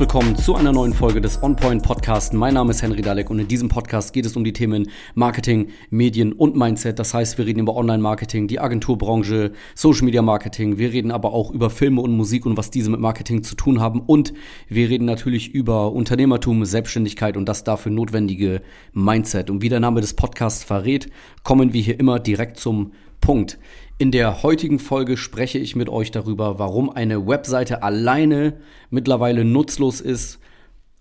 willkommen zu einer neuen Folge des OnPoint Podcast. Mein Name ist Henry Dalek und in diesem Podcast geht es um die Themen Marketing, Medien und Mindset. Das heißt, wir reden über Online-Marketing, die Agenturbranche, Social Media Marketing. Wir reden aber auch über Filme und Musik und was diese mit Marketing zu tun haben. Und wir reden natürlich über Unternehmertum, Selbstständigkeit und das dafür notwendige Mindset. Und wie der Name des Podcasts verrät, kommen wir hier immer direkt zum Punkt. In der heutigen Folge spreche ich mit euch darüber, warum eine Webseite alleine mittlerweile nutzlos ist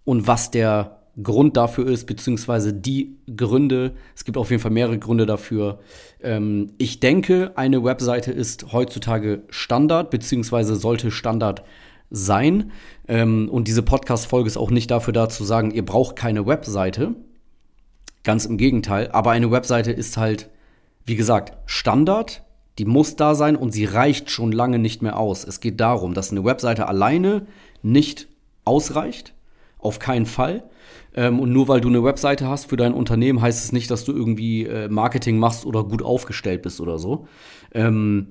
und was der Grund dafür ist, beziehungsweise die Gründe. Es gibt auf jeden Fall mehrere Gründe dafür. Ähm, ich denke, eine Webseite ist heutzutage Standard, beziehungsweise sollte Standard sein. Ähm, und diese Podcast-Folge ist auch nicht dafür da zu sagen, ihr braucht keine Webseite. Ganz im Gegenteil. Aber eine Webseite ist halt, wie gesagt, Standard die muss da sein und sie reicht schon lange nicht mehr aus. Es geht darum, dass eine Webseite alleine nicht ausreicht. Auf keinen Fall. Ähm, und nur weil du eine Webseite hast für dein Unternehmen, heißt es nicht, dass du irgendwie äh, Marketing machst oder gut aufgestellt bist oder so. Ähm,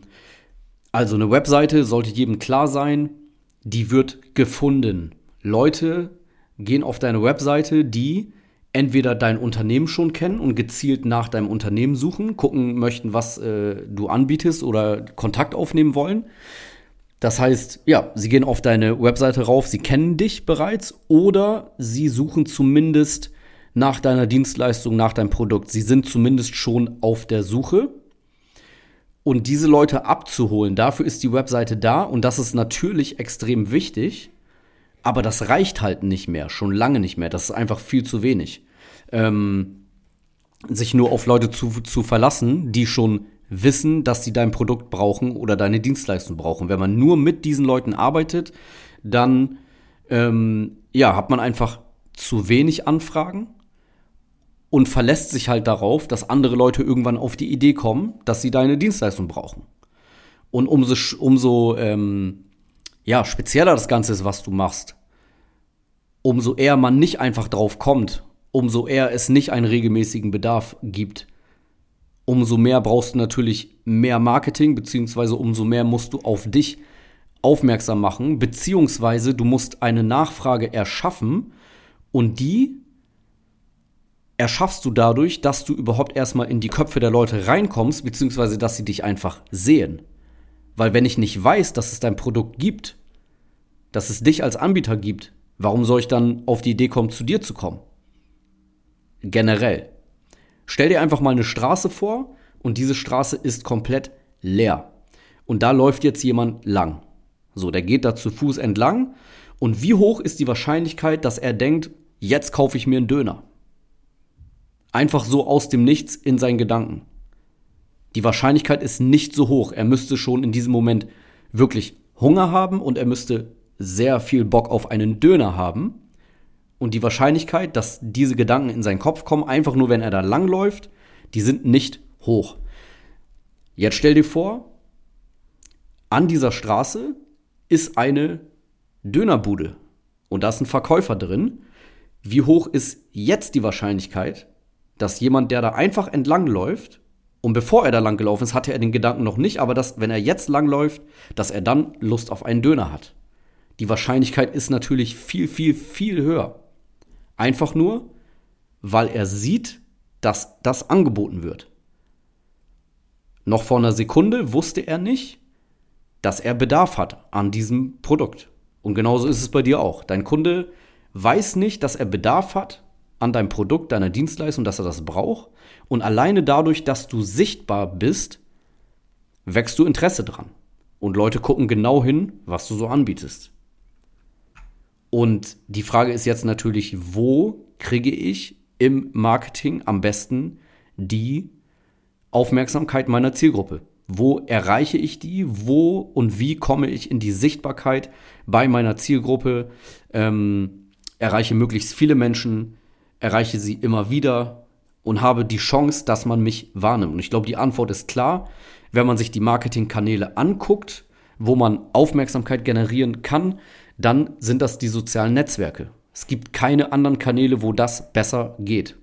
also eine Webseite sollte jedem klar sein, die wird gefunden. Leute gehen auf deine Webseite, die entweder dein Unternehmen schon kennen und gezielt nach deinem Unternehmen suchen, gucken möchten, was äh, du anbietest oder Kontakt aufnehmen wollen. Das heißt, ja, sie gehen auf deine Webseite rauf, sie kennen dich bereits oder sie suchen zumindest nach deiner Dienstleistung, nach deinem Produkt. Sie sind zumindest schon auf der Suche. Und diese Leute abzuholen, dafür ist die Webseite da und das ist natürlich extrem wichtig. Aber das reicht halt nicht mehr, schon lange nicht mehr. Das ist einfach viel zu wenig. Ähm, sich nur auf Leute zu, zu verlassen, die schon wissen, dass sie dein Produkt brauchen oder deine Dienstleistung brauchen. Wenn man nur mit diesen Leuten arbeitet, dann ähm, ja, hat man einfach zu wenig Anfragen und verlässt sich halt darauf, dass andere Leute irgendwann auf die Idee kommen, dass sie deine Dienstleistung brauchen. Und umso, umso ähm, ja, spezieller das Ganze ist, was du machst, umso eher man nicht einfach drauf kommt, umso eher es nicht einen regelmäßigen Bedarf gibt, umso mehr brauchst du natürlich mehr Marketing, beziehungsweise umso mehr musst du auf dich aufmerksam machen, beziehungsweise du musst eine Nachfrage erschaffen und die erschaffst du dadurch, dass du überhaupt erstmal in die Köpfe der Leute reinkommst, beziehungsweise dass sie dich einfach sehen. Weil wenn ich nicht weiß, dass es dein Produkt gibt, dass es dich als Anbieter gibt, warum soll ich dann auf die Idee kommen, zu dir zu kommen? Generell. Stell dir einfach mal eine Straße vor und diese Straße ist komplett leer. Und da läuft jetzt jemand lang. So, der geht da zu Fuß entlang. Und wie hoch ist die Wahrscheinlichkeit, dass er denkt, jetzt kaufe ich mir einen Döner? Einfach so aus dem Nichts in seinen Gedanken. Die Wahrscheinlichkeit ist nicht so hoch. Er müsste schon in diesem Moment wirklich Hunger haben und er müsste sehr viel Bock auf einen Döner haben. Und die Wahrscheinlichkeit, dass diese Gedanken in seinen Kopf kommen, einfach nur wenn er da langläuft, die sind nicht hoch. Jetzt stell dir vor, an dieser Straße ist eine Dönerbude und da ist ein Verkäufer drin. Wie hoch ist jetzt die Wahrscheinlichkeit, dass jemand, der da einfach entlang läuft, und bevor er da lang gelaufen ist, hatte er den Gedanken noch nicht, aber dass, wenn er jetzt langläuft, dass er dann Lust auf einen Döner hat. Die Wahrscheinlichkeit ist natürlich viel, viel, viel höher. Einfach nur, weil er sieht, dass das angeboten wird. Noch vor einer Sekunde wusste er nicht, dass er Bedarf hat an diesem Produkt. Und genauso ist es bei dir auch. Dein Kunde weiß nicht, dass er Bedarf hat an deinem Produkt, deiner Dienstleistung, dass er das braucht. Und alleine dadurch, dass du sichtbar bist, wächst du Interesse dran. Und Leute gucken genau hin, was du so anbietest. Und die Frage ist jetzt natürlich, wo kriege ich im Marketing am besten die Aufmerksamkeit meiner Zielgruppe? Wo erreiche ich die? Wo und wie komme ich in die Sichtbarkeit bei meiner Zielgruppe? Ähm, erreiche möglichst viele Menschen, erreiche sie immer wieder und habe die Chance, dass man mich wahrnimmt. Und ich glaube, die Antwort ist klar, wenn man sich die Marketingkanäle anguckt, wo man Aufmerksamkeit generieren kann, dann sind das die sozialen Netzwerke. Es gibt keine anderen Kanäle, wo das besser geht.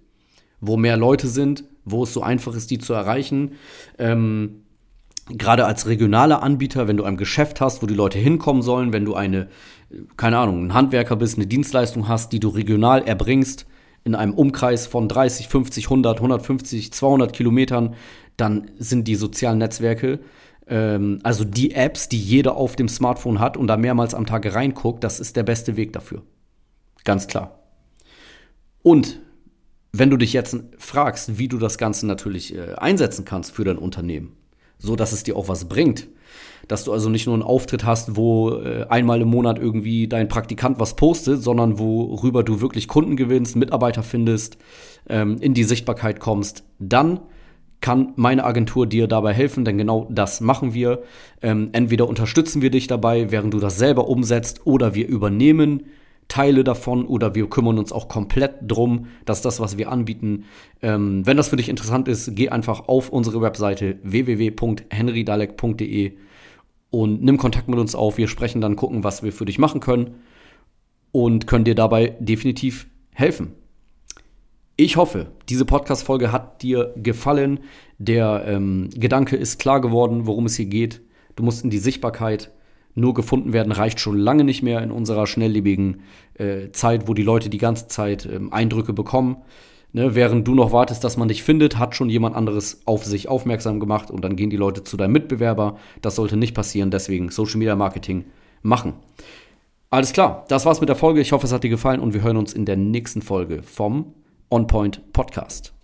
Wo mehr Leute sind, wo es so einfach ist, die zu erreichen. Ähm, gerade als regionaler Anbieter, wenn du ein Geschäft hast, wo die Leute hinkommen sollen, wenn du eine, keine Ahnung, ein Handwerker bist, eine Dienstleistung hast, die du regional erbringst, in einem Umkreis von 30, 50, 100, 150, 200 Kilometern, dann sind die sozialen Netzwerke, ähm, also die Apps, die jeder auf dem Smartphone hat und da mehrmals am Tag reinguckt, das ist der beste Weg dafür. Ganz klar. Und wenn du dich jetzt fragst, wie du das Ganze natürlich äh, einsetzen kannst für dein Unternehmen, so dass es dir auch was bringt. Dass du also nicht nur einen Auftritt hast, wo äh, einmal im Monat irgendwie dein Praktikant was postet, sondern worüber du wirklich Kunden gewinnst, Mitarbeiter findest, ähm, in die Sichtbarkeit kommst, dann kann meine Agentur dir dabei helfen, denn genau das machen wir. Ähm, entweder unterstützen wir dich dabei, während du das selber umsetzt, oder wir übernehmen Teile davon oder wir kümmern uns auch komplett drum, dass das, was wir anbieten, ähm, wenn das für dich interessant ist, geh einfach auf unsere Webseite www.henrydalek.de und nimm Kontakt mit uns auf. Wir sprechen dann, gucken, was wir für dich machen können und können dir dabei definitiv helfen. Ich hoffe, diese Podcast-Folge hat dir gefallen. Der ähm, Gedanke ist klar geworden, worum es hier geht. Du musst in die Sichtbarkeit nur gefunden werden reicht schon lange nicht mehr in unserer schnelllebigen äh, Zeit, wo die Leute die ganze Zeit ähm, Eindrücke bekommen. Ne, während du noch wartest, dass man dich findet, hat schon jemand anderes auf sich aufmerksam gemacht und dann gehen die Leute zu deinem Mitbewerber. Das sollte nicht passieren, deswegen Social Media Marketing machen. Alles klar, das war's mit der Folge. Ich hoffe, es hat dir gefallen und wir hören uns in der nächsten Folge vom On Point Podcast.